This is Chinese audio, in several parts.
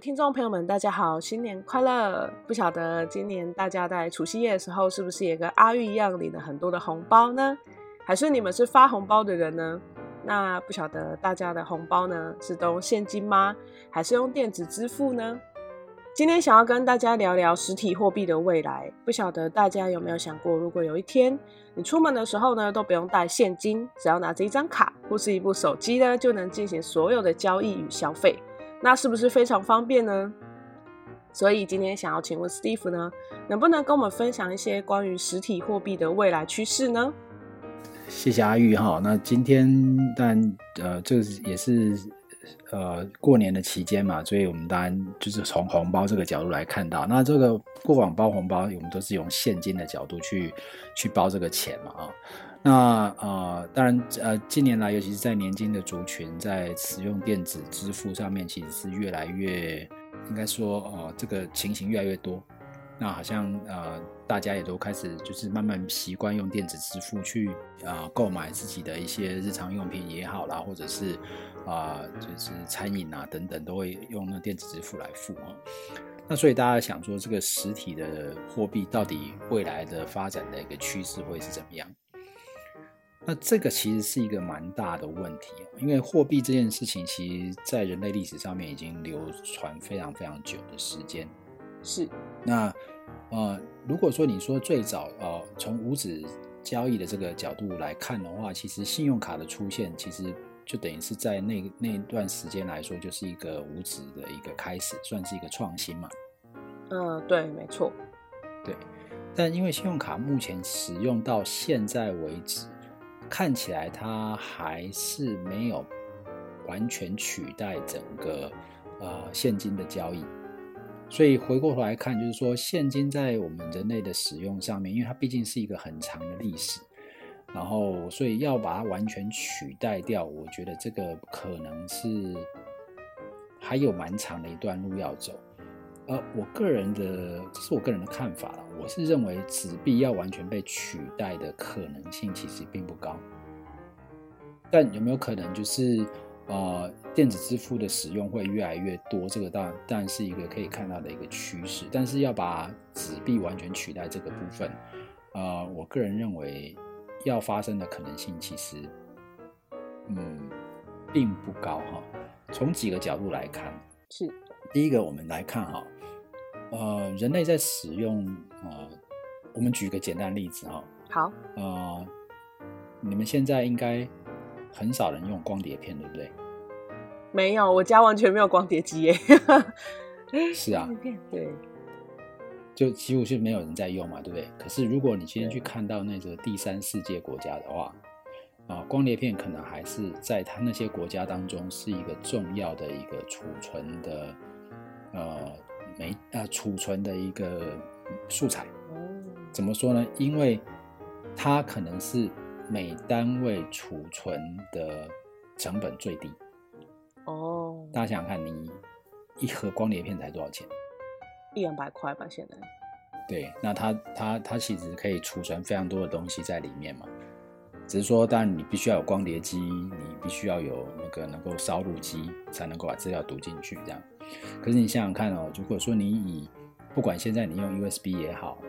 听众朋友们，大家好，新年快乐！不晓得今年大家在除夕夜的时候，是不是也跟阿玉一样领了很多的红包呢？还是你们是发红包的人呢？那不晓得大家的红包呢，是都用现金吗？还是用电子支付呢？今天想要跟大家聊聊实体货币的未来。不晓得大家有没有想过，如果有一天你出门的时候呢，都不用带现金，只要拿着一张卡或是一部手机呢，就能进行所有的交易与消费。那是不是非常方便呢？所以今天想要请问 Steve 呢，能不能跟我们分享一些关于实体货币的未来趋势呢？谢谢阿玉哈。那今天但呃，这也是呃过年的期间嘛，所以我们当然就是从红包这个角度来看到，那这个过往包红包，我们都是用现金的角度去去包这个钱嘛啊。那呃，当然呃，近年来，尤其是在年轻的族群，在使用电子支付上面，其实是越来越，应该说呃，这个情形越来越多。那好像呃，大家也都开始就是慢慢习惯用电子支付去啊、购买自己的一些日常用品也好啦，或者是啊、就是餐饮啊等等，都会用那电子支付来付啊。那所以大家想说，这个实体的货币到底未来的发展的一个趋势会是怎么样？那这个其实是一个蛮大的问题，因为货币这件事情，其实在人类历史上面已经流传非常非常久的时间。是。那呃，如果说你说最早呃从无纸交易的这个角度来看的话，其实信用卡的出现，其实就等于是在那那段时间来说，就是一个无纸的一个开始，算是一个创新嘛。嗯、呃，对，没错。对。但因为信用卡目前使用到现在为止。看起来它还是没有完全取代整个呃现金的交易，所以回过头来看，就是说现金在我们人类的使用上面，因为它毕竟是一个很长的历史，然后所以要把它完全取代掉，我觉得这个可能是还有蛮长的一段路要走。呃，我个人的，这是我个人的看法了。我是认为纸币要完全被取代的可能性其实并不高。但有没有可能就是，呃，电子支付的使用会越来越多？这个当然当然是一个可以看到的一个趋势。但是要把纸币完全取代这个部分，呃，我个人认为要发生的可能性其实，嗯，并不高哈。从几个角度来看，是第一个，我们来看哈。呃，人类在使用呃，我们举个简单例子哈。好。呃，你们现在应该很少人用光碟片，对不对？没有，我家完全没有光碟机耶。是啊。对。就几乎是没有人在用嘛，对不对？可是如果你今天去看到那个第三世界国家的话，啊、呃，光碟片可能还是在它那些国家当中是一个重要的一个储存的呃。没呃，储存的一个素材，怎么说呢？因为它可能是每单位储存的成本最低。哦，大家想想看，你一盒光碟片才多少钱？一两百块吧，现在。对，那它它它其实可以储存非常多的东西在里面嘛。只是说，当然你必须要有光碟机，你必须要有那个能够烧录机，才能够把资料读进去，这样。可是你想想看哦，如果说你以不管现在你用 USB 也好，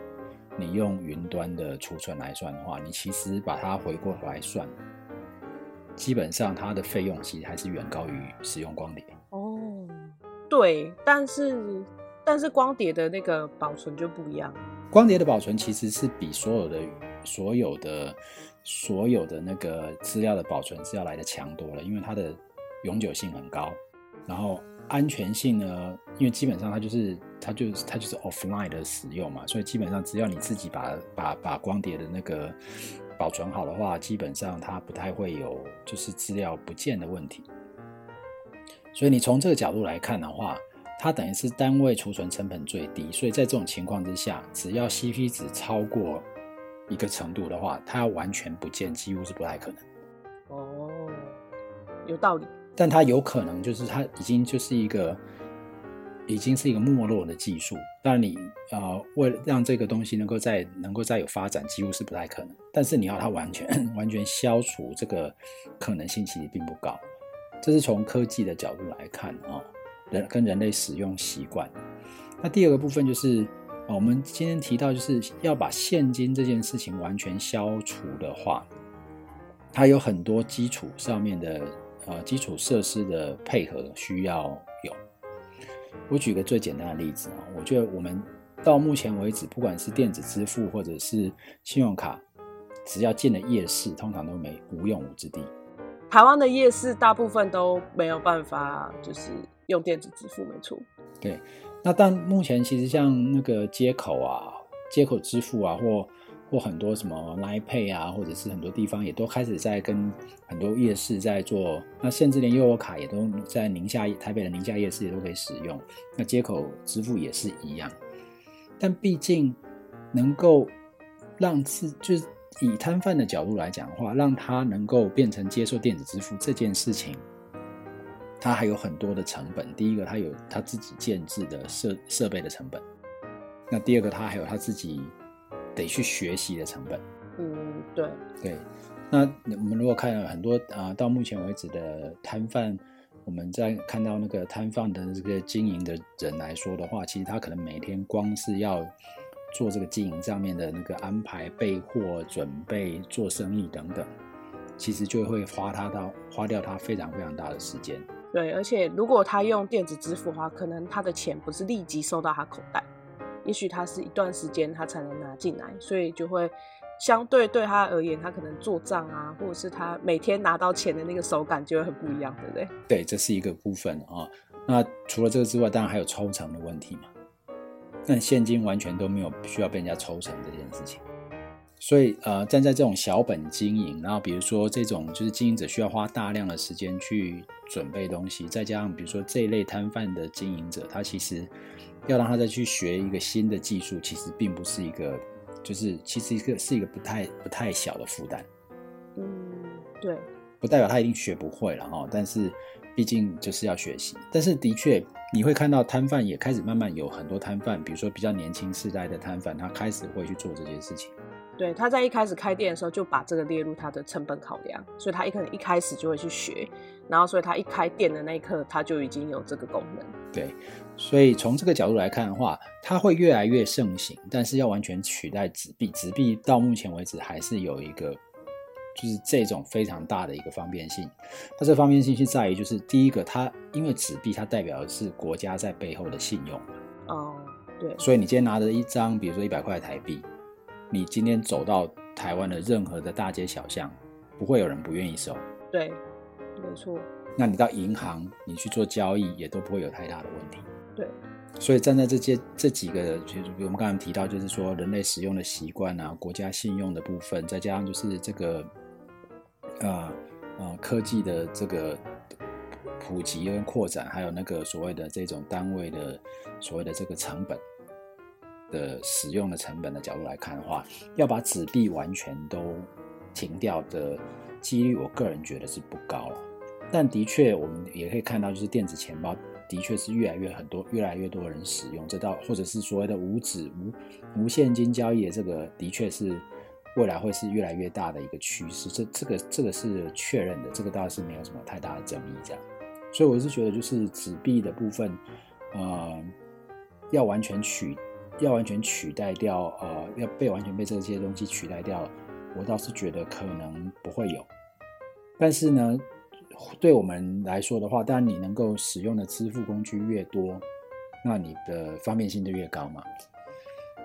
你用云端的储存来算的话，你其实把它回过头来算，基本上它的费用其实还是远高于使用光碟。哦，对，但是但是光碟的那个保存就不一样。光碟的保存其实是比所有的所有的所有的那个资料的保存是要来的强多了，因为它的永久性很高，然后。安全性呢？因为基本上它就是它就是它就是 offline 的使用嘛，所以基本上只要你自己把把把光碟的那个保存好的话，基本上它不太会有就是资料不见的问题。所以你从这个角度来看的话，它等于是单位储存成本最低，所以在这种情况之下，只要 CP 值超过一个程度的话，它要完全不见几乎是不太可能。哦，有道理。但它有可能就是它已经就是一个，已经是一个没落的技术。当然你呃，为了让这个东西能够再能够再有发展，几乎是不太可能。但是你要它完全 完全消除这个可能性，其实并不高。这是从科技的角度来看啊。人跟人类使用习惯。那第二个部分就是，我们今天提到就是要把现金这件事情完全消除的话，它有很多基础上面的呃基础设施的配合需要有。我举个最简单的例子啊，我觉得我们到目前为止，不管是电子支付或者是信用卡，只要进了夜市，通常都没无用武之地。台湾的夜市大部分都没有办法，就是用电子支付，没错。对，那但目前其实像那个接口啊、接口支付啊，或或很多什么 Line Pay 啊，或者是很多地方也都开始在跟很多夜市在做，那甚至连悠游卡也都在宁夏台北的宁夏夜市也都可以使用。那接口支付也是一样，但毕竟能够让自就是。以摊贩的角度来讲的话，让他能够变成接受电子支付这件事情，他还有很多的成本。第一个，他有他自己建制的设设备的成本；那第二个，他还有他自己得去学习的成本。嗯，对对。那我们如果看了很多啊、呃，到目前为止的摊贩，我们在看到那个摊贩的这个经营的人来说的话，其实他可能每天光是要。做这个经营上面的那个安排、备货、准备、做生意等等，其实就会花他到花掉他非常非常大的时间。对，而且如果他用电子支付的话，可能他的钱不是立即收到他口袋，也许他是一段时间他才能拿进来，所以就会相对对他而言，他可能做账啊，或者是他每天拿到钱的那个手感就会很不一样，对不对？对，这是一个部分啊。那除了这个之外，当然还有抽成的问题嘛。但现金完全都没有需要被人家抽成这件事情，所以呃，站在这种小本经营，然后比如说这种就是经营者需要花大量的时间去准备东西，再加上比如说这一类摊贩的经营者，他其实要让他再去学一个新的技术，其实并不是一个，就是其实一个是一个不太不太小的负担。嗯，对，不代表他一定学不会了哈，但是。毕竟就是要学习，但是的确你会看到摊贩也开始慢慢有很多摊贩，比如说比较年轻世代的摊贩，他开始会去做这些事情。对，他在一开始开店的时候就把这个列入他的成本考量，所以他一可能一开始就会去学，然后所以他一开店的那一刻他就已经有这个功能。对，所以从这个角度来看的话，它会越来越盛行，但是要完全取代纸币，纸币到目前为止还是有一个。就是这种非常大的一个方便性，它这方便性是在于，就是第一个，它因为纸币它代表的是国家在背后的信用嘛。哦，对。所以你今天拿着一张，比如说一百块台币，你今天走到台湾的任何的大街小巷，不会有人不愿意收。对，没错。那你到银行，你去做交易，也都不会有太大的问题。对。所以站在这些这几个，就是我们刚才提到，就是说人类使用的习惯啊，国家信用的部分，再加上就是这个。啊、呃呃、科技的这个普及跟扩展，还有那个所谓的这种单位的所谓的这个成本的使用的成本的角度来看的话，要把纸币完全都停掉的几率，我个人觉得是不高了。但的确，我们也可以看到，就是电子钱包的确是越来越很多，越来越多人使用这道，或者是所谓的无纸无无现金交易的这个，的确是。未来会是越来越大的一个趋势，这这个这个是确认的，这个倒是没有什么太大的争议，这样。所以我是觉得，就是纸币的部分，呃，要完全取，要完全取代掉，呃，要被完全被这些东西取代掉，我倒是觉得可能不会有。但是呢，对我们来说的话，当然你能够使用的支付工具越多，那你的方便性就越高嘛。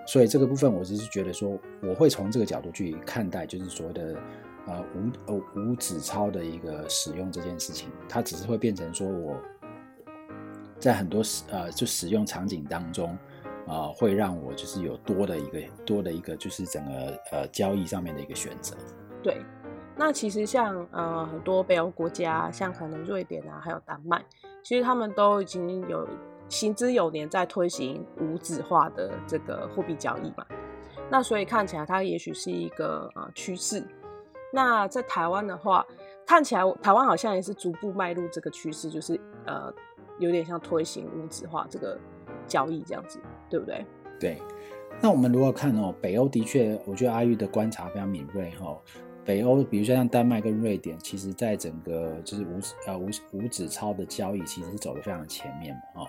所以这个部分，我只是觉得说，我会从这个角度去看待，就是所谓的呃无呃无纸钞的一个使用这件事情，它只是会变成说我在很多使呃就使用场景当中、呃，会让我就是有多的一个多的一个就是整个呃交易上面的一个选择。对，那其实像呃很多北欧国家，像可能瑞典啊，还有丹麦，其实他们都已经有。行之有年，在推行无纸化的这个货币交易嘛，那所以看起来它也许是一个呃趋势。那在台湾的话，看起来台湾好像也是逐步迈入这个趋势，就是呃有点像推行无纸化这个交易这样子，对不对？对。那我们如果看哦，北欧的确，我觉得阿玉的观察非常敏锐哈。北欧，比如说像丹麦跟瑞典，其实在整个就是无呃无无纸钞的交易，其实是走得非常前面嘛，哦。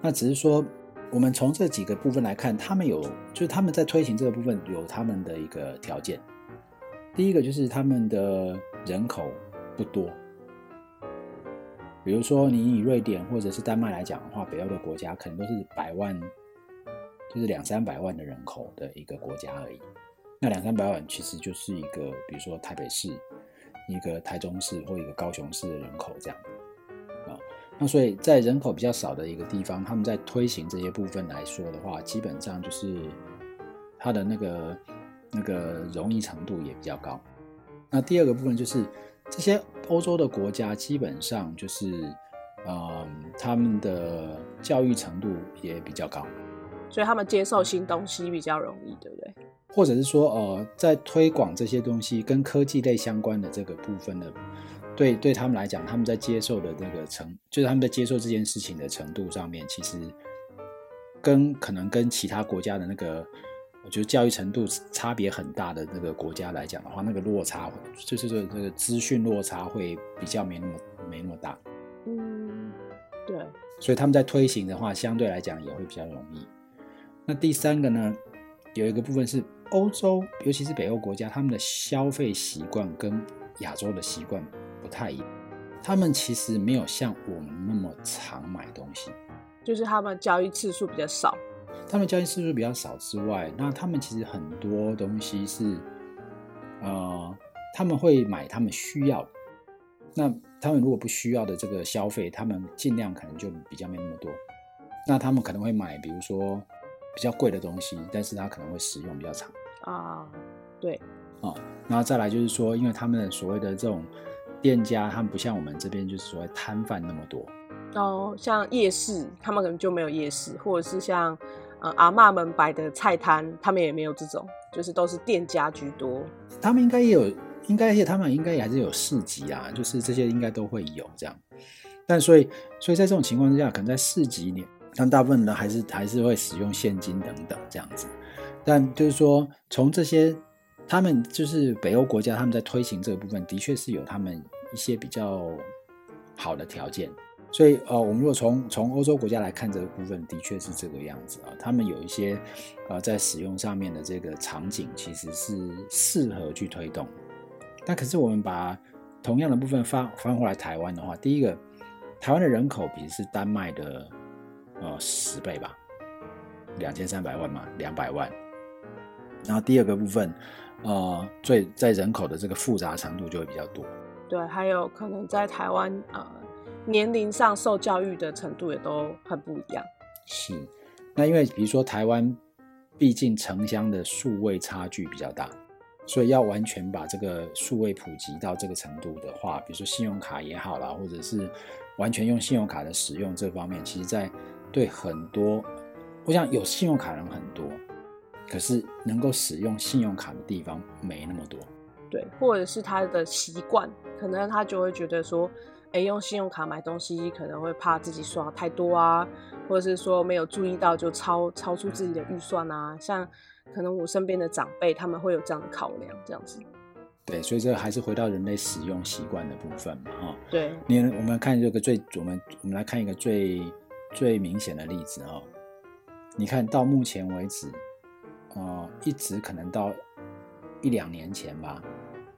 那只是说，我们从这几个部分来看，他们有就是他们在推行这个部分有他们的一个条件。第一个就是他们的人口不多，比如说你以瑞典或者是丹麦来讲的话，北欧的国家可能都是百万，就是两三百万的人口的一个国家而已。那两三百万其实就是一个，比如说台北市、一个台中市或一个高雄市的人口这样。啊那所以在人口比较少的一个地方，他们在推行这些部分来说的话，基本上就是它的那个那个容易程度也比较高。那第二个部分就是这些欧洲的国家基本上就是，嗯，他们的教育程度也比较高，所以他们接受新东西比较容易，对不对？或者是说，呃，在推广这些东西跟科技类相关的这个部分的。对，对他们来讲，他们在接受的那个程，就是他们在接受这件事情的程度上面，其实跟可能跟其他国家的那个，我觉得教育程度差别很大的那个国家来讲的话，那个落差，就是这个这个资讯落差会比较没那么没那么大。嗯，对。所以他们在推行的话，相对来讲也会比较容易。那第三个呢，有一个部分是欧洲，尤其是北欧国家，他们的消费习惯跟亚洲的习惯。不太一样，他们其实没有像我们那么常买东西，就是他们交易次数比较少。他们交易次数比较少之外，那他们其实很多东西是，呃，他们会买他们需要。那他们如果不需要的这个消费，他们尽量可能就比较没那么多。那他们可能会买，比如说比较贵的东西，但是它可能会使用比较长。啊，对，哦，然后再来就是说，因为他们的所谓的这种。店家他们不像我们这边就是所谓摊贩那么多哦，像夜市他们可能就没有夜市，或者是像呃阿妈们摆的菜摊，他们也没有这种，就是都是店家居多。他们应该也有，应该也他们应该也还是有市集啊，就是这些应该都会有这样。但所以所以在这种情况之下，可能在市集里，但大部分人还是还是会使用现金等等这样子。但就是说从这些。他们就是北欧国家，他们在推行这个部分，的确是有他们一些比较好的条件。所以，呃，我们如果从从欧洲国家来看这个部分，的确是这个样子啊。他们有一些呃在使用上面的这个场景，其实是适合去推动。但可是我们把同样的部分翻翻回来台湾的话，第一个，台湾的人口比是丹麦的呃十倍吧，两千三百万嘛，两百万。然后第二个部分。呃，最在人口的这个复杂程度就会比较多。对，还有可能在台湾，呃，年龄上受教育的程度也都很不一样。是，那因为比如说台湾，毕竟城乡的数位差距比较大，所以要完全把这个数位普及到这个程度的话，比如说信用卡也好啦，或者是完全用信用卡的使用这方面，其实在对很多，我想有信用卡人很多。可是能够使用信用卡的地方没那么多，对，或者是他的习惯，可能他就会觉得说，哎，用信用卡买东西可能会怕自己刷太多啊，或者是说没有注意到就超超出自己的预算啊，像可能我身边的长辈他们会有这样的考量，这样子。对，所以这还是回到人类使用习惯的部分嘛，哈。对，你我们看这个最，我们我们来看一个最最明显的例子啊，你看到目前为止。呃，一直可能到一两年前吧，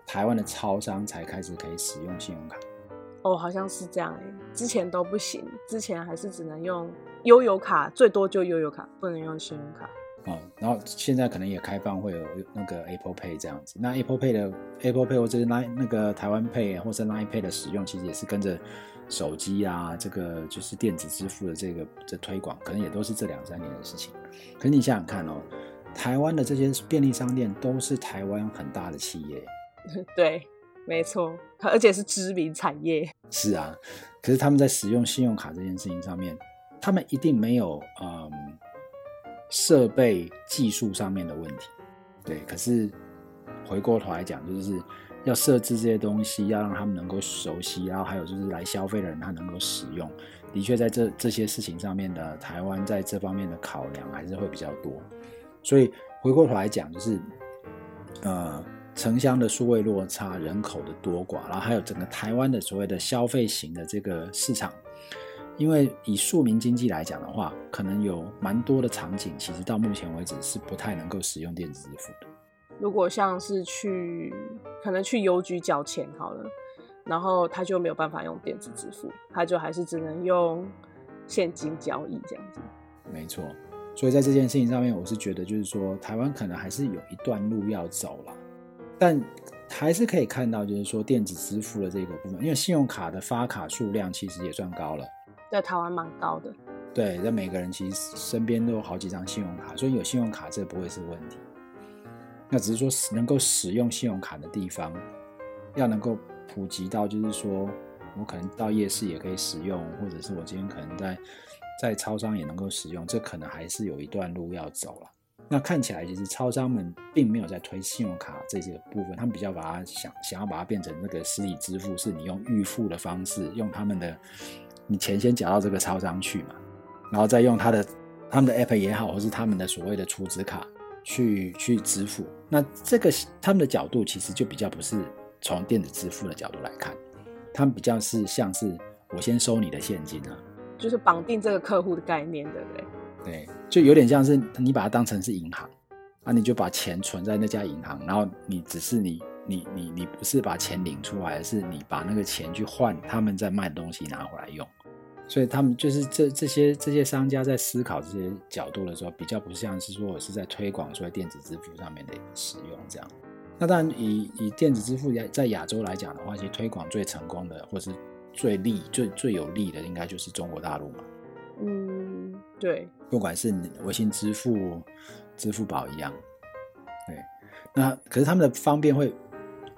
台湾的超商才开始可以使用信用卡。哦，好像是这样哎，之前都不行，之前还是只能用悠游卡，最多就悠游卡，不能用信用卡。哦，然后现在可能也开放会有那个 Apple Pay 这样子。那 Apple Pay 的 Apple Pay 或者是 Line 那个台湾 Pay 或者 Line Pay 的使用，其实也是跟着手机啊，这个就是电子支付的这个这推广，可能也都是这两三年的事情。可是你想想看哦。台湾的这些便利商店都是台湾很大的企业，对，没错，而且是知名产业。是啊，可是他们在使用信用卡这件事情上面，他们一定没有嗯设备技术上面的问题。对，可是回过头来讲，就是要设置这些东西，要让他们能够熟悉，然后还有就是来消费的人他能够使用。的确，在这这些事情上面的台湾在这方面的考量还是会比较多。所以回过头来讲，就是，呃，城乡的数位落差、人口的多寡，然后还有整个台湾的所谓的消费型的这个市场。因为以庶民经济来讲的话，可能有蛮多的场景，其实到目前为止是不太能够使用电子支付的。如果像是去可能去邮局缴钱好了，然后他就没有办法用电子支付，他就还是只能用现金交易这样子。没错，所以在这件事情上面，我是觉得就是说，台湾可能还是有一段路要走了，但还是可以看到，就是说电子支付的这个部分，因为信用卡的发卡数量其实也算高了。在台湾蛮高的，对，在每个人其实身边都有好几张信用卡，所以有信用卡这不会是问题。那只是说能够使用信用卡的地方，要能够普及到，就是说我可能到夜市也可以使用，或者是我今天可能在在超商也能够使用，这可能还是有一段路要走了。那看起来其实超商们并没有在推信用卡这些部分，他们比较把它想想要把它变成那个实体支付，是你用预付的方式，用他们的。你钱先缴到这个超商去嘛，然后再用他的他们的 app 也好，或是他们的所谓的储值卡去去支付。那这个他们的角度其实就比较不是从电子支付的角度来看，他们比较是像是我先收你的现金啊，就是绑定这个客户的概念，对不对？对，就有点像是你把它当成是银行啊，你就把钱存在那家银行，然后你只是你。你你你不是把钱领出来，而是你把那个钱去换他们在卖的东西拿回来用，所以他们就是这这些这些商家在思考这些角度的时候，比较不像是说我是在推广说电子支付上面的使用这样。那当然以以电子支付在亚洲来讲的话，其实推广最成功的或是最利最最有利的，应该就是中国大陆嘛。嗯，对，不管是微信支付、支付宝一样，对。那可是他们的方便会。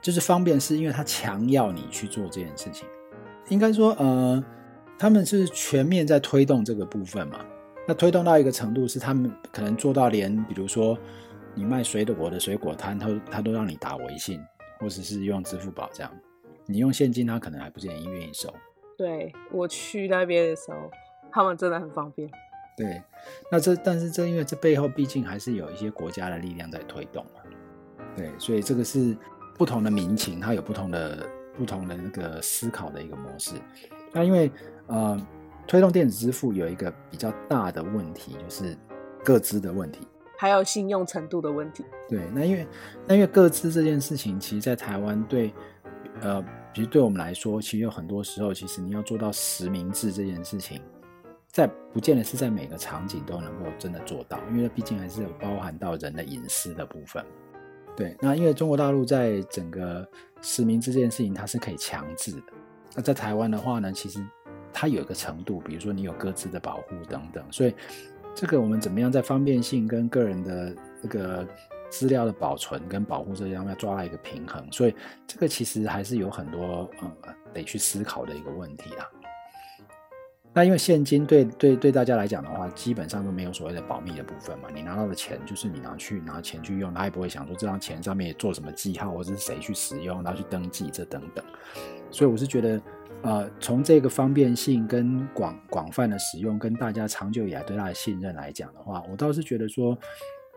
就是方便，是因为他强要你去做这件事情。应该说，呃，他们是全面在推动这个部分嘛。那推动到一个程度，是他们可能做到连，比如说你卖水果的水果摊，他他都让你打微信，或者是用支付宝这样。你用现金，他可能还不见得愿意收。对，我去那边的时候，他们真的很方便。对，那这但是这因为这背后毕竟还是有一些国家的力量在推动嘛。对，所以这个是。不同的民情，它有不同的不同的那个思考的一个模式。那因为呃，推动电子支付有一个比较大的问题，就是各资的问题，还有信用程度的问题。对，那因为那因为各资这件事情，其实，在台湾对呃，其实对我们来说，其实有很多时候，其实你要做到实名制这件事情，在不见得是在每个场景都能够真的做到，因为毕竟还是有包含到人的隐私的部分。对，那因为中国大陆在整个实名制这件事情，它是可以强制的。那在台湾的话呢，其实它有一个程度，比如说你有各自的保护等等，所以这个我们怎么样在方便性跟个人的这个资料的保存跟保护这样要抓到一个平衡，所以这个其实还是有很多呃得去思考的一个问题啦。那因为现金对对对大家来讲的话，基本上都没有所谓的保密的部分嘛。你拿到的钱就是你拿去拿钱去用，他也不会想说这张钱上面做什么记号，或者是谁去使用，然后去登记这等等。所以我是觉得，呃，从这个方便性跟广广泛的使用，跟大家长久以来对它的信任来讲的话，我倒是觉得说，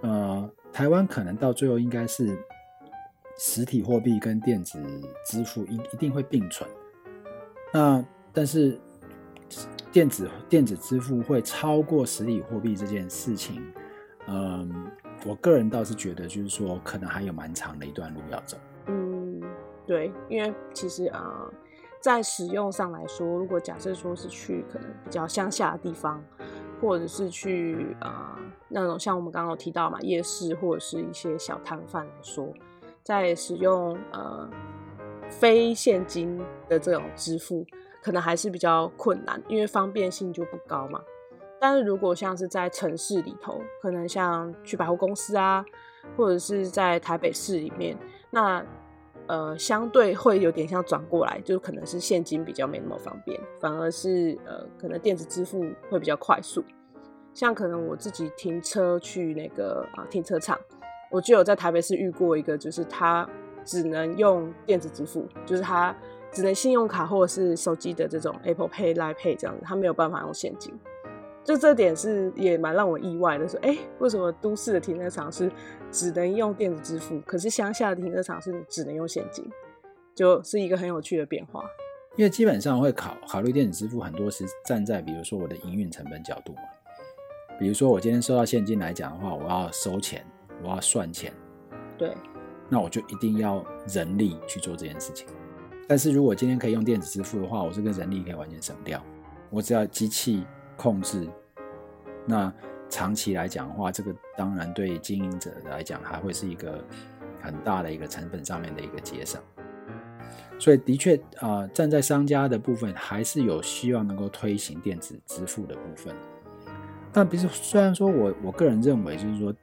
呃，台湾可能到最后应该是实体货币跟电子支付一一定会并存。那但是。电子电子支付会超过实体货币这件事情，嗯，我个人倒是觉得，就是说，可能还有蛮长的一段路要走。对，因为其实、呃，在使用上来说，如果假设说是去可能比较乡下的地方，或者是去啊、呃、那种像我们刚刚提到嘛，夜市或者是一些小摊贩来说，在使用呃非现金的这种支付。可能还是比较困难，因为方便性就不高嘛。但是如果像是在城市里头，可能像去百货公司啊，或者是在台北市里面，那呃相对会有点像转过来，就可能是现金比较没那么方便，反而是呃可能电子支付会比较快速。像可能我自己停车去那个啊停车场，我就有在台北市遇过一个，就是他只能用电子支付，就是他。只能信用卡或者是手机的这种 Apple Pay、Line Pay 这样子，他没有办法用现金。就这点是也蛮让我意外的，说，哎、欸，为什么都市的停车场是只能用电子支付，可是乡下的停车场是只能用现金，就是一个很有趣的变化。因为基本上会考考虑电子支付，很多是站在比如说我的营运成本角度嘛。比如说我今天收到现金来讲的话，我要收钱，我要算钱，对，那我就一定要人力去做这件事情。但是如果今天可以用电子支付的话，我这个人力可以完全省掉，我只要机器控制。那长期来讲的话，这个当然对经营者来讲，还会是一个很大的一个成本上面的一个节省。所以的确啊、站在商家的部分，还是有希望能够推行电子支付的部分。但比如虽然说我我个人认为，就是说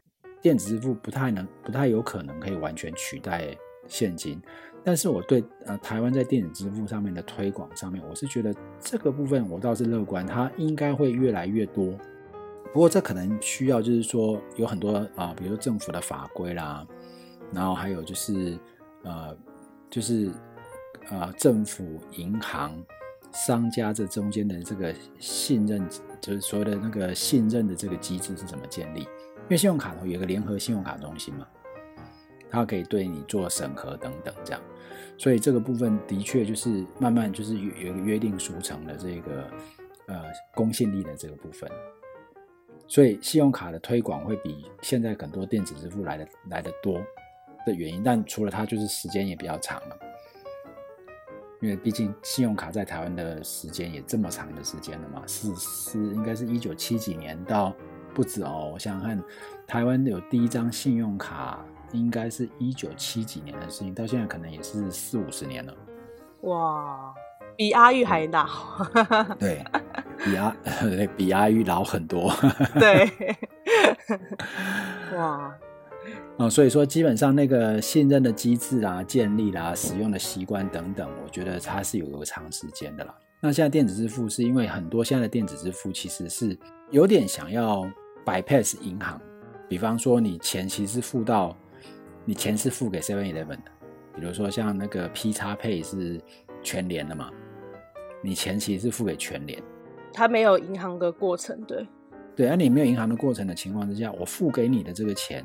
电子支付不太能、不太有可能可以完全取代现金。但是我对呃台湾在电子支付上面的推广上面，我是觉得这个部分我倒是乐观，它应该会越来越多。不过这可能需要就是说有很多啊、比如说政府的法规啦，然后还有就是呃就是呃政府、银行、商家这中间的这个信任，就是所谓的那个信任的这个机制是怎么建立？因为信用卡头有一个联合信用卡中心嘛，它可以对你做审核等等这样。所以这个部分的确就是慢慢就是有有一个约定俗成的这个呃公信力的这个部分，所以信用卡的推广会比现在很多电子支付来的来的多的原因，但除了它就是时间也比较长了，因为毕竟信用卡在台湾的时间也这么长的时间了嘛，是是应该是一九七几年到不止哦，我想想看，台湾有第一张信用卡。应该是一九七几年的事情，到现在可能也是四五十年了。哇，比阿玉还老。对，比阿 比阿玉老很多。对。哇。哦，所以说基本上那个信任的机制啊，建立啦、啊，使用的习惯等等，我觉得它是有个长时间的啦。那现在电子支付是因为很多现在的电子支付其实是有点想要 bypass 银行，比方说你钱其实付到。你钱是付给 Seven Eleven 的，比如说像那个 P 叉 Pay 是全联的嘛，你钱其实是付给全联，他没有银行的过程，对，对，而你没有银行的过程的情况之下，我付给你的这个钱，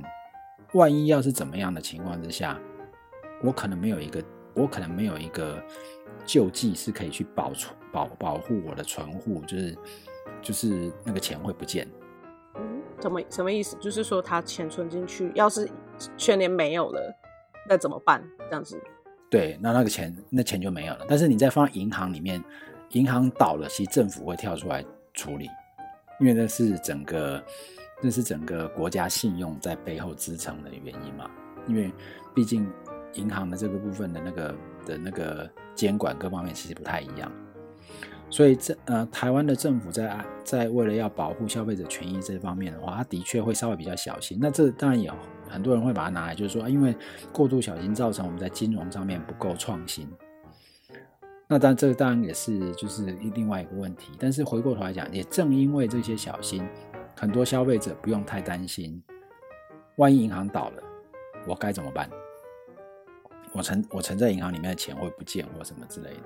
万一要是怎么样的情况之下，我可能没有一个，我可能没有一个救济是可以去保存保保护我的存户，就是就是那个钱会不见。嗯，怎么什么意思？就是说他钱存进去，要是全年没有了，那怎么办？这样子？对，那那个钱，那钱就没有了。但是你再放银行里面，银行倒了，其实政府会跳出来处理，因为那是整个，那是整个国家信用在背后支撑的原因嘛。因为毕竟银行的这个部分的那个的那个监管各方面其实不太一样。所以这呃，台湾的政府在在为了要保护消费者权益这方面的话，他的确会稍微比较小心。那这当然有很多人会把它拿来，就是说，因为过度小心造成我们在金融上面不够创新。那当然，这当然也是就是另外一个问题。但是回过头来讲，也正因为这些小心，很多消费者不用太担心，万一银行倒了，我该怎么办？我存我存在银行里面的钱会不见或什么之类的。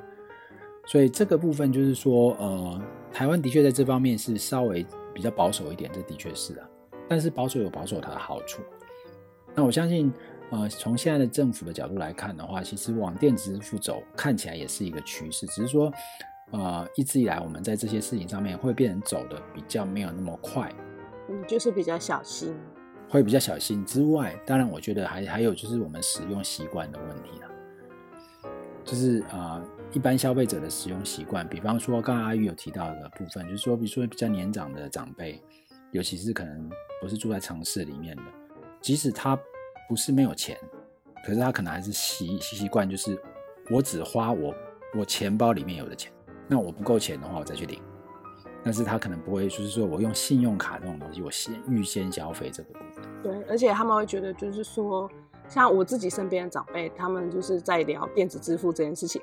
所以这个部分就是说，呃，台湾的确在这方面是稍微比较保守一点，这的确是啊。但是保守有保守它的好处。那我相信，呃，从现在的政府的角度来看的话，其实往电子支付走看起来也是一个趋势，只是说，呃，一直以来我们在这些事情上面会变成走的比较没有那么快，嗯，就是比较小心，会比较小心之外，当然我觉得还还有就是我们使用习惯的问题了。就是啊、呃，一般消费者的使用习惯，比方说刚刚阿玉有提到的部分，就是说，比如说比较年长的长辈，尤其是可能不是住在城市里面的，即使他不是没有钱，可是他可能还是习习习惯，就是我只花我我钱包里面有的钱，那我不够钱的话，我再去领。但是他可能不会，就是说我用信用卡这种东西，我先预先消费这个部分。对，而且他们会觉得，就是说。像我自己身边的长辈，他们就是在聊电子支付这件事情，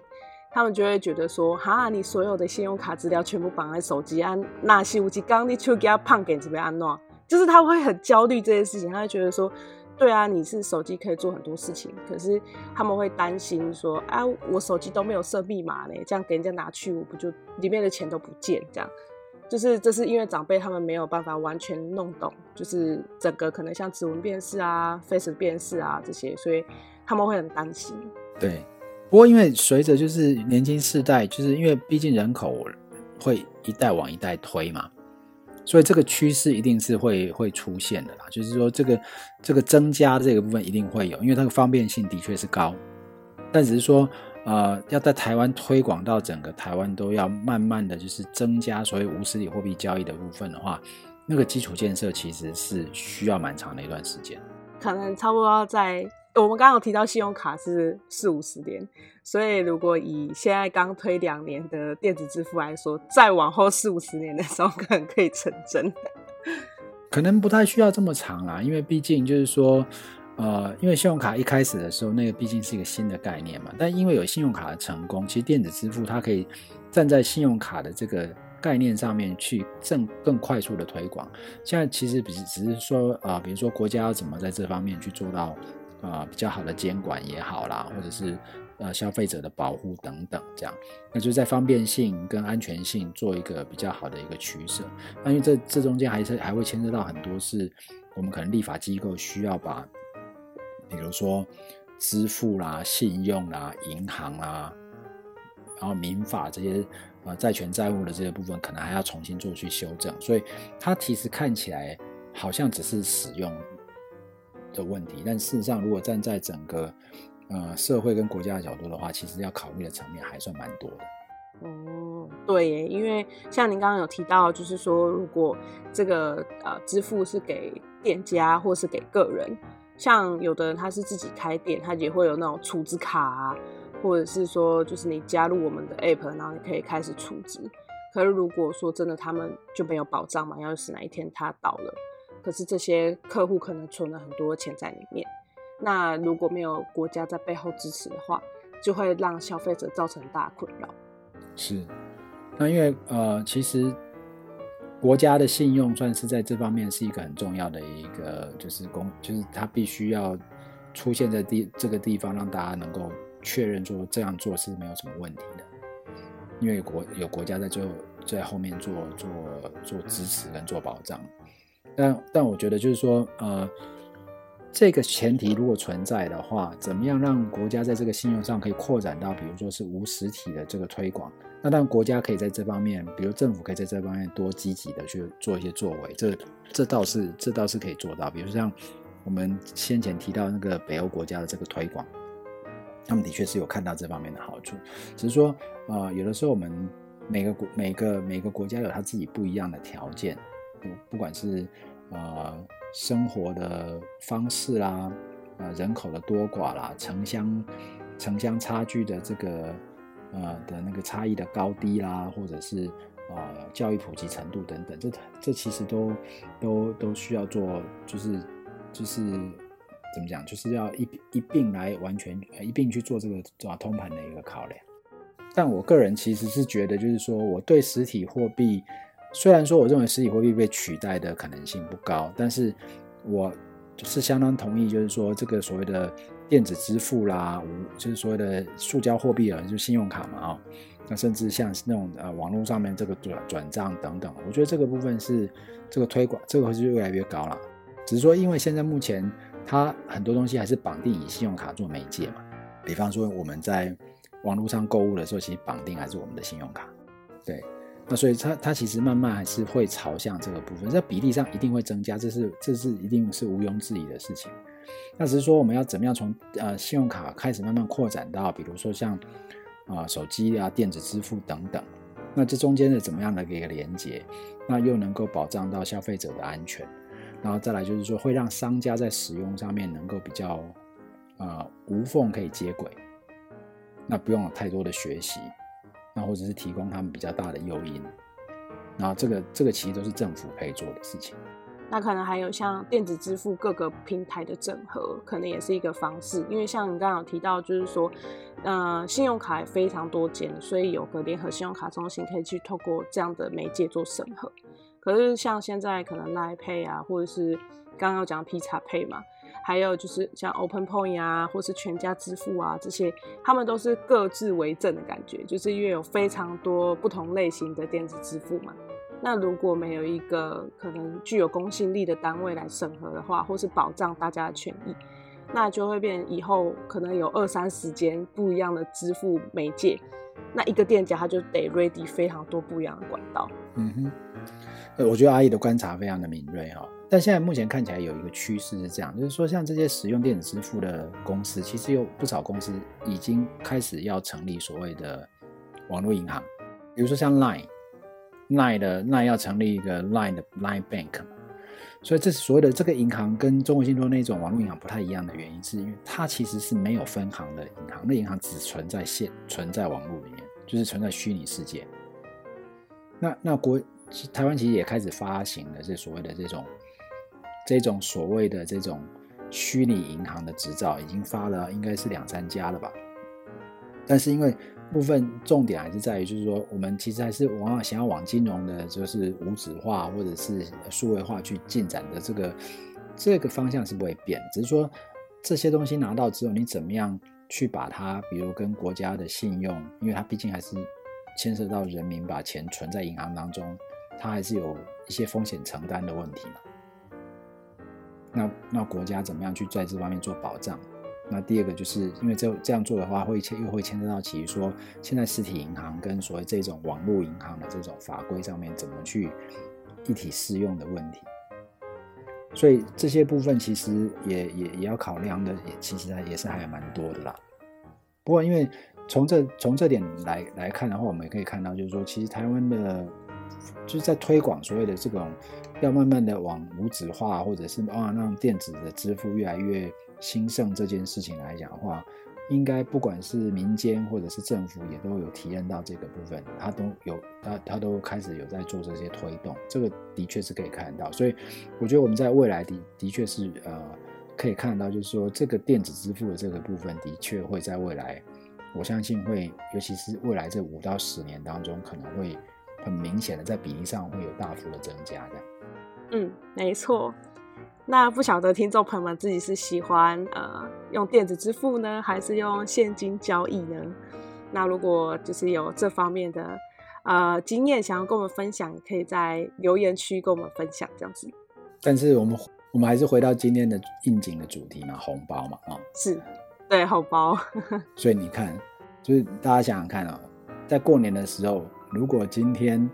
他们就会觉得说，哈，你所有的信用卡资料全部绑在手机，按那西无机刚你去给他胖给这边按诺，就是他会很焦虑这件事情，他会觉得说，对啊，你是手机可以做很多事情，可是他们会担心说，啊，我手机都没有设密码呢，这样给人家拿去，我不就里面的钱都不见这样，就是这是因为长辈他们没有办法完全弄懂，就是整个可能像指纹辨识啊、face 辨识啊这些，所以他们会很担心。对，不过因为随着就是年轻世代，就是因为毕竟人口会一代往一代推嘛，所以这个趋势一定是会会出现的啦。就是说这个这个增加这个部分一定会有，因为它的方便性的确是高，但只是说。呃，要在台湾推广到整个台湾，都要慢慢的就是增加所谓无实体货币交易的部分的话，那个基础建设其实是需要蛮长的一段时间。可能差不多在我们刚刚有提到信用卡是四五十年，所以如果以现在刚推两年的电子支付来说，再往后四五十年的时候，可能可以成真。可能不太需要这么长啦，因为毕竟就是说。呃，因为信用卡一开始的时候，那个毕竟是一个新的概念嘛。但因为有信用卡的成功，其实电子支付它可以站在信用卡的这个概念上面去更更快速的推广。现在其实只只是说啊、呃，比如说国家要怎么在这方面去做到、呃、比较好的监管也好啦，或者是呃消费者的保护等等这样，那就在方便性跟安全性做一个比较好的一个取舍。那因为这这中间还是还会牵涉到很多是我们可能立法机构需要把。比如说支付啦、信用啦、银行啦，然后民法这些呃债权债务的这些部分，可能还要重新做去修正。所以它其实看起来好像只是使用的问题，但事实上，如果站在整个呃社会跟国家的角度的话，其实要考虑的层面还算蛮多的。哦，对耶，因为像您刚刚有提到，就是说如果这个呃支付是给店家或是给个人。像有的人他是自己开店，他也会有那种储值卡啊，或者是说就是你加入我们的 app，然后你可以开始储值。可是如果说真的他们就没有保障嘛，要是哪一天他倒了，可是这些客户可能存了很多钱在里面，那如果没有国家在背后支持的话，就会让消费者造成大困扰。是，那因为呃，其实。国家的信用算是在这方面是一个很重要的一个，就是公，就是它必须要出现在地这个地方，让大家能够确认说这样做是没有什么问题的，因为国有国家在最后在后面做做做支持跟做保障。但但我觉得就是说，呃，这个前提如果存在的话，怎么样让国家在这个信用上可以扩展到，比如说是无实体的这个推广？那当然，国家可以在这方面，比如政府可以在这方面多积极的去做一些作为，这这倒是这倒是可以做到。比如像我们先前提到那个北欧国家的这个推广，他们的确是有看到这方面的好处。只是说，呃，有的时候我们每个国每个每个国家有他自己不一样的条件，不不管是呃生活的方式啦，呃人口的多寡啦，城乡城乡差距的这个。呃的那个差异的高低啦，或者是呃教育普及程度等等，这这其实都都都需要做，就是就是怎么讲，就是要一一并来完全一并去做这个做通盘的一个考量。但我个人其实是觉得，就是说我对实体货币，虽然说我认为实体货币被取代的可能性不高，但是我是相当同意，就是说这个所谓的。电子支付啦，无就是所谓的塑胶货币啊，就是信用卡嘛啊，那甚至像那种呃网络上面这个转转账等等，我觉得这个部分是这个推广，这个会是越来越高了。只是说，因为现在目前它很多东西还是绑定以信用卡做媒介嘛，比方说我们在网络上购物的时候，其实绑定还是我们的信用卡，对，那所以它它其实慢慢还是会朝向这个部分，在比例上一定会增加，这是这是一定是毋庸置疑的事情。那只是说，我们要怎么样从呃信用卡开始慢慢扩展到，比如说像啊、手机啊、电子支付等等。那这中间的怎么样的一个连接，那又能够保障到消费者的安全，然后再来就是说，会让商家在使用上面能够比较啊、呃、无缝可以接轨，那不用有太多的学习，那或者是提供他们比较大的诱因，然后这个这个其实都是政府可以做的事情。那可能还有像电子支付各个平台的整合，可能也是一个方式。因为像你刚刚有提到，就是说，呃，信用卡非常多间，所以有个联合信用卡中心可以去透过这样的媒介做审核。可是像现在可能 Line Pay 啊，或者是刚刚有讲 Pisapay 嘛，还有就是像 Open Point 啊，或是全家支付啊这些，他们都是各自为政的感觉，就是因为有非常多不同类型的电子支付嘛。那如果没有一个可能具有公信力的单位来审核的话，或是保障大家的权益，那就会变以后可能有二三十间不一样的支付媒介，那一个店家他就得 ready 非常多不一样的管道。嗯哼，我觉得阿姨的观察非常的敏锐哈。但现在目前看起来有一个趋势是这样，就是说像这些使用电子支付的公司，其实有不少公司已经开始要成立所谓的网络银行，比如说像 Line，Line 的 Line 要成立一个 Line 的 Line Bank，所以这是所谓的这个银行跟中国信托那种网络银行不太一样的原因，是因为它其实是没有分行的银行，那银行只存在线存在网络里面，就是存在虚拟世界。那那国台湾其实也开始发行了这所谓的这种。这种所谓的这种虚拟银行的执照已经发了，应该是两三家了吧。但是因为部分重点还是在于，就是说我们其实还是往想要往金融的，就是无纸化或者是数位化去进展的这个这个方向是不会变，只是说这些东西拿到之后，你怎么样去把它，比如跟国家的信用，因为它毕竟还是牵涉到人民把钱存在银行当中，它还是有一些风险承担的问题嘛。那那国家怎么样去在这方面做保障？那第二个就是因为这这样做的话，会牵又会牵涉到其实说现在实体银行跟所谓这种网络银行的这种法规上面怎么去一体适用的问题。所以这些部分其实也也也要考量的，也其实也是还蛮多的啦。不过因为从这从这点来来看的话，我们也可以看到，就是说其实台湾的就是在推广所谓的这种。要慢慢的往无纸化，或者是啊让电子的支付越来越兴盛这件事情来讲的话，应该不管是民间或者是政府也都有体验到这个部分，他都有他他都开始有在做这些推动，这个的确是可以看到。所以我觉得我们在未来的的确是呃可以看到，就是说这个电子支付的这个部分的确会在未来，我相信会，尤其是未来这五到十年当中，可能会很明显的在比例上会有大幅的增加这样。嗯，没错。那不晓得听众朋友们自己是喜欢呃用电子支付呢，还是用现金交易呢？那如果就是有这方面的呃经验，想要跟我们分享，可以在留言区跟我们分享这样子。但是我们我们还是回到今天的应景的主题嘛，红包嘛，啊、哦，是，对，红包。所以你看，就是大家想想看啊、哦，在过年的时候，如果今天。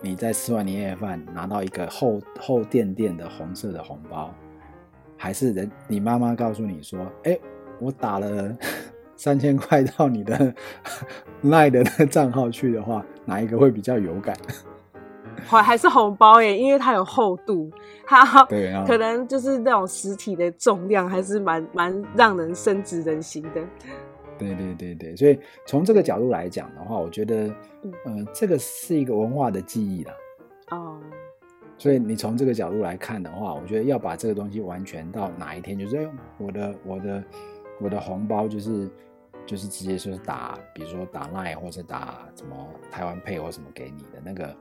你在吃完年夜饭拿到一个厚厚垫垫的红色的红包，还是人你妈妈告诉你说：“哎、欸，我打了 三千块到你的 LINE 的账号去的话，哪一个会比较有感？” 还还是红包耶，因为它有厚度，它对啊，可能就是那种实体的重量还是蛮蛮让人深植人心的。对对对对，所以从这个角度来讲的话，我觉得，呃，这个是一个文化的记忆啦。哦。所以你从这个角度来看的话，我觉得要把这个东西完全到哪一天，就是哎，我的我的我的红包就是就是直接就是打，比如说打 Line 或者打什么台湾 Pay 或什么给你的那个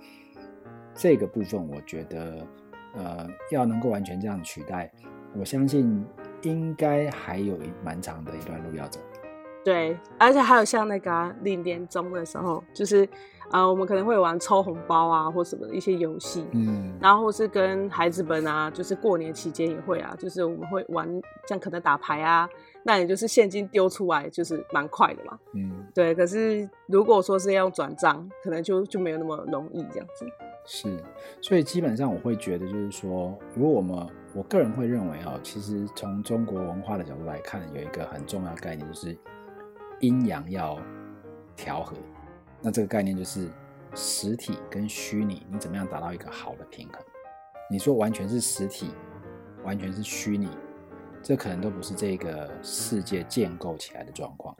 这个部分，我觉得呃要能够完全这样取代，我相信应该还有一蛮长的一段路要走。对，而且还有像那个领年终的时候，就是呃，我们可能会玩抽红包啊，或什么的一些游戏，嗯，然后或是跟孩子们啊，就是过年期间也会啊，就是我们会玩，像可能打牌啊，那也就是现金丢出来就是蛮快的嘛，嗯，对。可是如果说是要用转账，可能就就没有那么容易这样子。是，所以基本上我会觉得就是说，如果我们我个人会认为啊，其实从中国文化的角度来看，有一个很重要的概念就是。阴阳要调和，那这个概念就是实体跟虚拟，你怎么样达到一个好的平衡？你说完全是实体，完全是虚拟，这可能都不是这个世界建构起来的状况。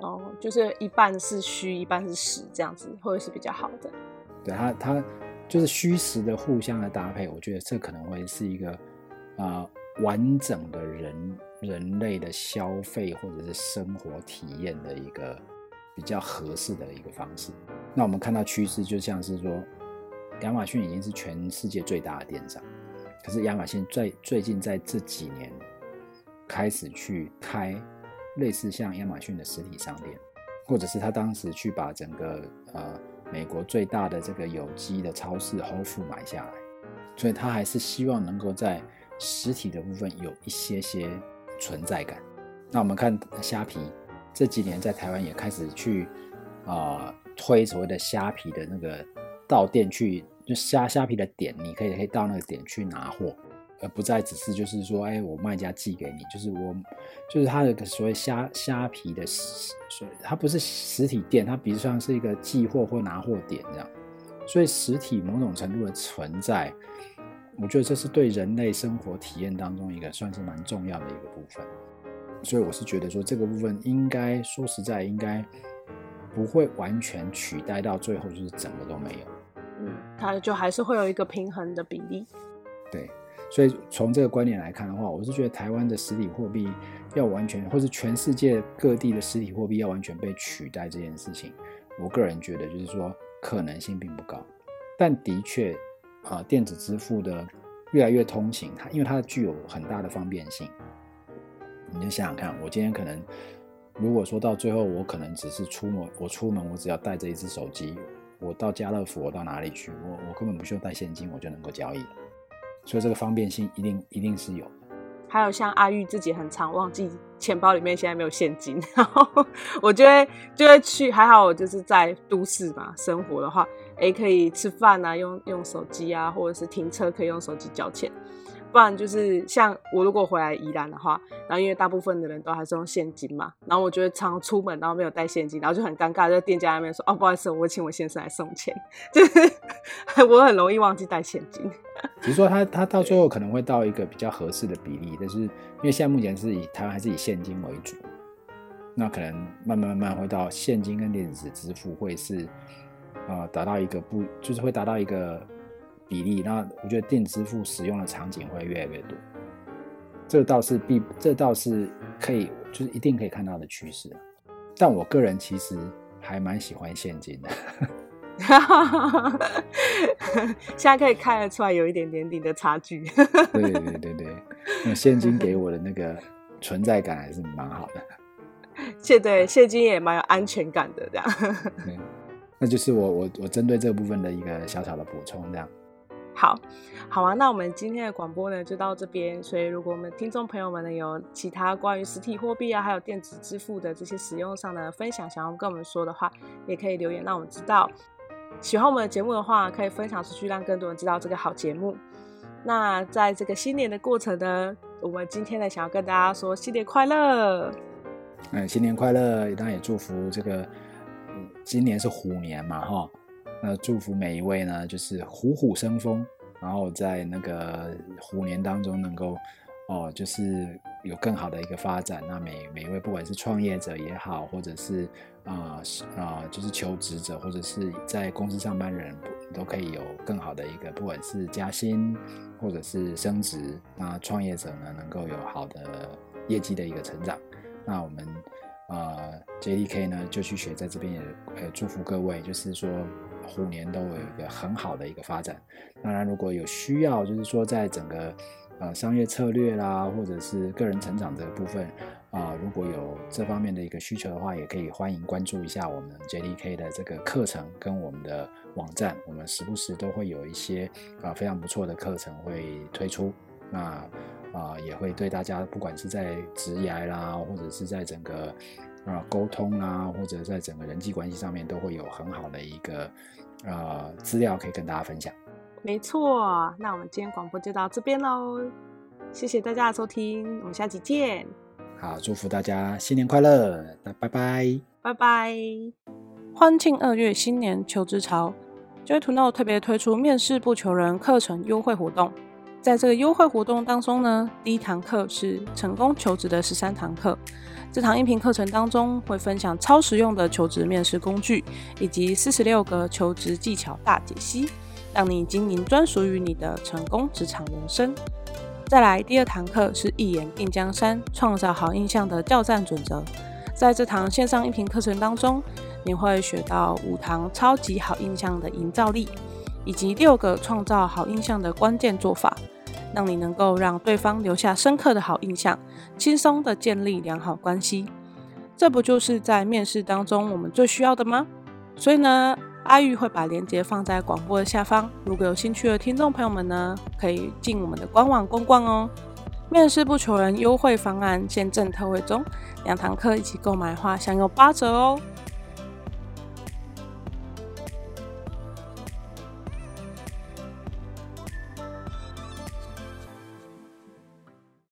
哦，就是一半是虚，一半是实，这样子会是比较好的。对，它，它就是虚实的互相的搭配，我觉得这可能会是一个啊、呃、完整的人。人类的消费或者是生活体验的一个比较合适的一个方式。那我们看到趋势，就像是说，亚马逊已经是全世界最大的电商，可是亚马逊最最近在这几年开始去开类似像亚马逊的实体商店，或者是他当时去把整个呃美国最大的这个有机的超市 Whole Foods 买下来，所以他还是希望能够在实体的部分有一些些存在感。那我们看虾皮这几年在台湾也开始去啊、呃、推所谓的虾皮的那个到店去，就虾虾皮的点，你可以可以到那个点去拿货。而不再只是就是说，哎，我卖家寄给你，就是我，就是它的所谓虾虾皮的，所以它不是实体店，它比如像是一个寄货或拿货点这样。所以实体某种程度的存在，我觉得这是对人类生活体验当中一个算是蛮重要的一个部分。所以我是觉得说，这个部分应该说实在应该不会完全取代到最后就是整个都没有。嗯，它就还是会有一个平衡的比例。对。所以从这个观点来看的话，我是觉得台湾的实体货币要完全，或是全世界各地的实体货币要完全被取代这件事情，我个人觉得就是说可能性并不高。但的确，啊、呃，电子支付的越来越通行，它因为它具有很大的方便性。你就想想看，我今天可能如果说到最后，我可能只是出门，我出门我只要带着一只手机，我到家乐福，我到哪里去，我我根本不需要带现金，我就能够交易。所以这个方便性一定一定是有。还有像阿玉自己很常忘记钱包里面现在没有现金，然后 我就会就会去，还好我就是在都市嘛生活的话，诶可以吃饭啊，用用手机啊，或者是停车可以用手机交钱。不然就是像我如果回来宜兰的话，然后因为大部分的人都还是用现金嘛，然后我觉得常常出门然后没有带现金，然后就很尴尬，在店家那边说哦不好意思，我请我先生来送钱，就是 我很容易忘记带现金。只是说他他到最后可能会到一个比较合适的比例，但是因为现在目前是以台湾还是以现金为主，那可能慢慢慢慢会到现金跟电子支付会是呃达到一个不就是会达到一个。比例，那我觉得电子支付使用的场景会越来越多，这倒是必，这倒是可以，就是一定可以看到的趋势。但我个人其实还蛮喜欢现金的，现在可以看得出来有一点点点的差距。对对对对，那现金给我的那个存在感还是蛮好的。现对现金也蛮有安全感的，这样。那就是我我我针对这部分的一个小小的补充，这样。好，好啊，那我们今天的广播呢就到这边。所以，如果我们听众朋友们呢有其他关于实体货币啊，还有电子支付的这些使用上的分享，想要跟我们说的话，也可以留言让我们知道。喜欢我们的节目的话，可以分享出去，让更多人知道这个好节目。那在这个新年的过程呢，我们今天呢想要跟大家说新年快乐。嗯，新年快乐，当然也祝福这个，嗯，今年是虎年嘛，哈。那祝福每一位呢，就是虎虎生风，然后在那个虎年当中能够哦，就是有更好的一个发展。那每每一位不管是创业者也好，或者是啊啊、就是求职者，或者是在公司上班人，都可以有更好的一个，不管是加薪或者是升职。那创业者呢，能够有好的业绩的一个成长。那我们呃、JDK 呢，就去学在这边也呃祝福各位，就是说。虎年都有一个很好的一个发展。当然，如果有需要，就是说在整个呃商业策略啦，或者是个人成长这个部分啊、如果有这方面的一个需求的话，也可以欢迎关注一下我们 JDK 的这个课程跟我们的网站。我们时不时都会有一些啊、非常不错的课程会推出。那啊、呃，也会对大家不管是在职涯啦，或者是在整个。啊，沟通啦，或者在整个人际关系上面，都会有很好的一个呃资料可以跟大家分享。没错，那我们今天广播就到这边喽，谢谢大家的收听，我们下期见。好，祝福大家新年快乐，那拜拜，拜拜。欢庆二月新年求职潮，Joy to Know 特别推出面试不求人课程优惠活动，在这个优惠活动当中呢，第一堂课是成功求职的十三堂课。这堂音频课程当中会分享超实用的求职面试工具，以及四十六个求职技巧大解析，让你经营专属于你的成功职场人生。再来，第二堂课是一眼定江山，创造好印象的教战准则。在这堂线上音频课程当中，你会学到五堂超级好印象的营造力，以及六个创造好印象的关键做法。让你能够让对方留下深刻的好印象，轻松的建立良好关系，这不就是在面试当中我们最需要的吗？所以呢，阿玉会把链接放在广播的下方，如果有兴趣的听众朋友们呢，可以进我们的官网逛逛哦。面试不求人优惠方案现正特惠中，两堂课一起购买的话享有八折哦。